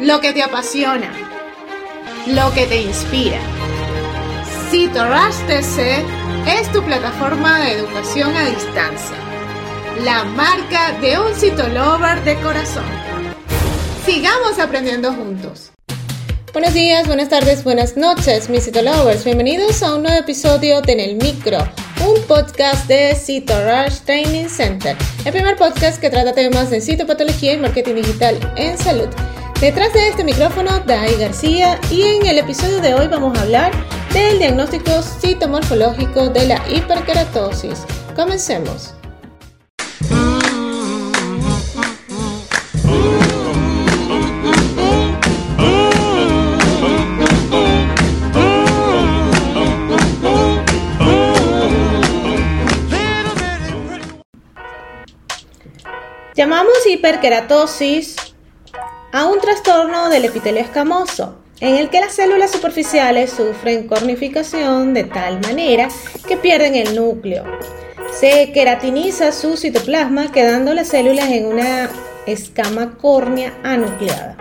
lo que te apasiona, lo que te inspira. CitoRush TC es tu plataforma de educación a distancia, la marca de un citolover de corazón. Sigamos aprendiendo juntos. Buenos días, buenas tardes, buenas noches, mis citolovers. Bienvenidos a un nuevo episodio de En el Micro, un podcast de CitoRush Training Center, el primer podcast que trata temas de citopatología y marketing digital en salud. Detrás de este micrófono, Dai García, y en el episodio de hoy vamos a hablar del diagnóstico citomorfológico de la hiperkeratosis. Comencemos. Llamamos hiperkeratosis a un trastorno del epitelio escamoso, en el que las células superficiales sufren cornificación de tal manera que pierden el núcleo. Se queratiniza su citoplasma quedando las células en una escama córnea anucleada.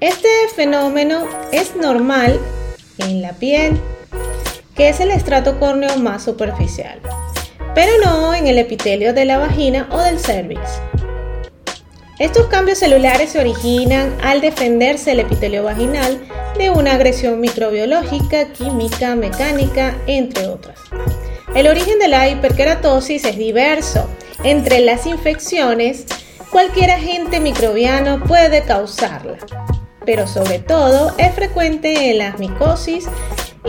Este fenómeno es normal en la piel, que es el estrato córneo más superficial, pero no en el epitelio de la vagina o del cervix. Estos cambios celulares se originan al defenderse el epitelio vaginal de una agresión microbiológica, química, mecánica, entre otras. El origen de la hiperkeratosis es diverso. Entre las infecciones, cualquier agente microbiano puede causarla, pero sobre todo es frecuente en las micosis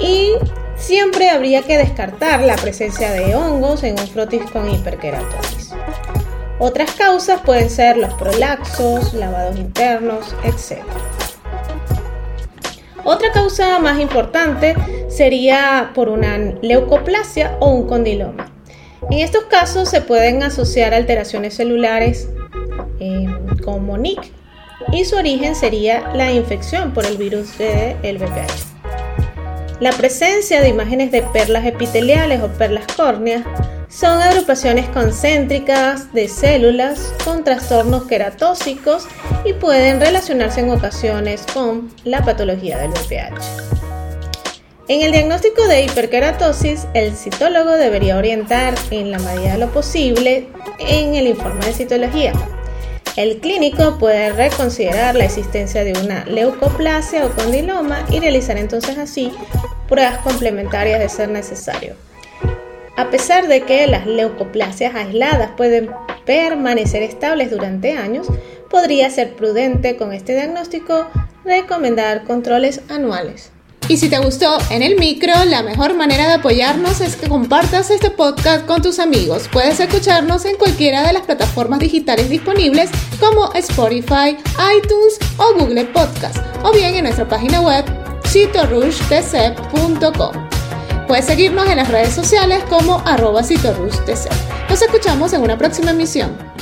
y siempre habría que descartar la presencia de hongos en un frotis con hiperkeratosis. Otras causas pueden ser los prolaxos, lavados internos, etc. Otra causa más importante sería por una leucoplasia o un condiloma. En estos casos se pueden asociar alteraciones celulares eh, como NIC y su origen sería la infección por el virus del VPH. La presencia de imágenes de perlas epiteliales o perlas córneas son agrupaciones concéntricas de células con trastornos queratóxicos y pueden relacionarse en ocasiones con la patología del VPH. En el diagnóstico de hiperkeratosis, el citólogo debería orientar en la medida de lo posible en el informe de citología. El clínico puede reconsiderar la existencia de una leucoplasia o condiloma y realizar entonces así pruebas complementarias de ser necesario. A pesar de que las leucoplasias aisladas pueden permanecer estables durante años, podría ser prudente con este diagnóstico recomendar controles anuales. Y si te gustó en el micro, la mejor manera de apoyarnos es que compartas este podcast con tus amigos. Puedes escucharnos en cualquiera de las plataformas digitales disponibles como Spotify, iTunes o Google Podcast, o bien en nuestra página web citorushtc.com. Puedes seguirnos en las redes sociales como arroba Nos escuchamos en una próxima emisión.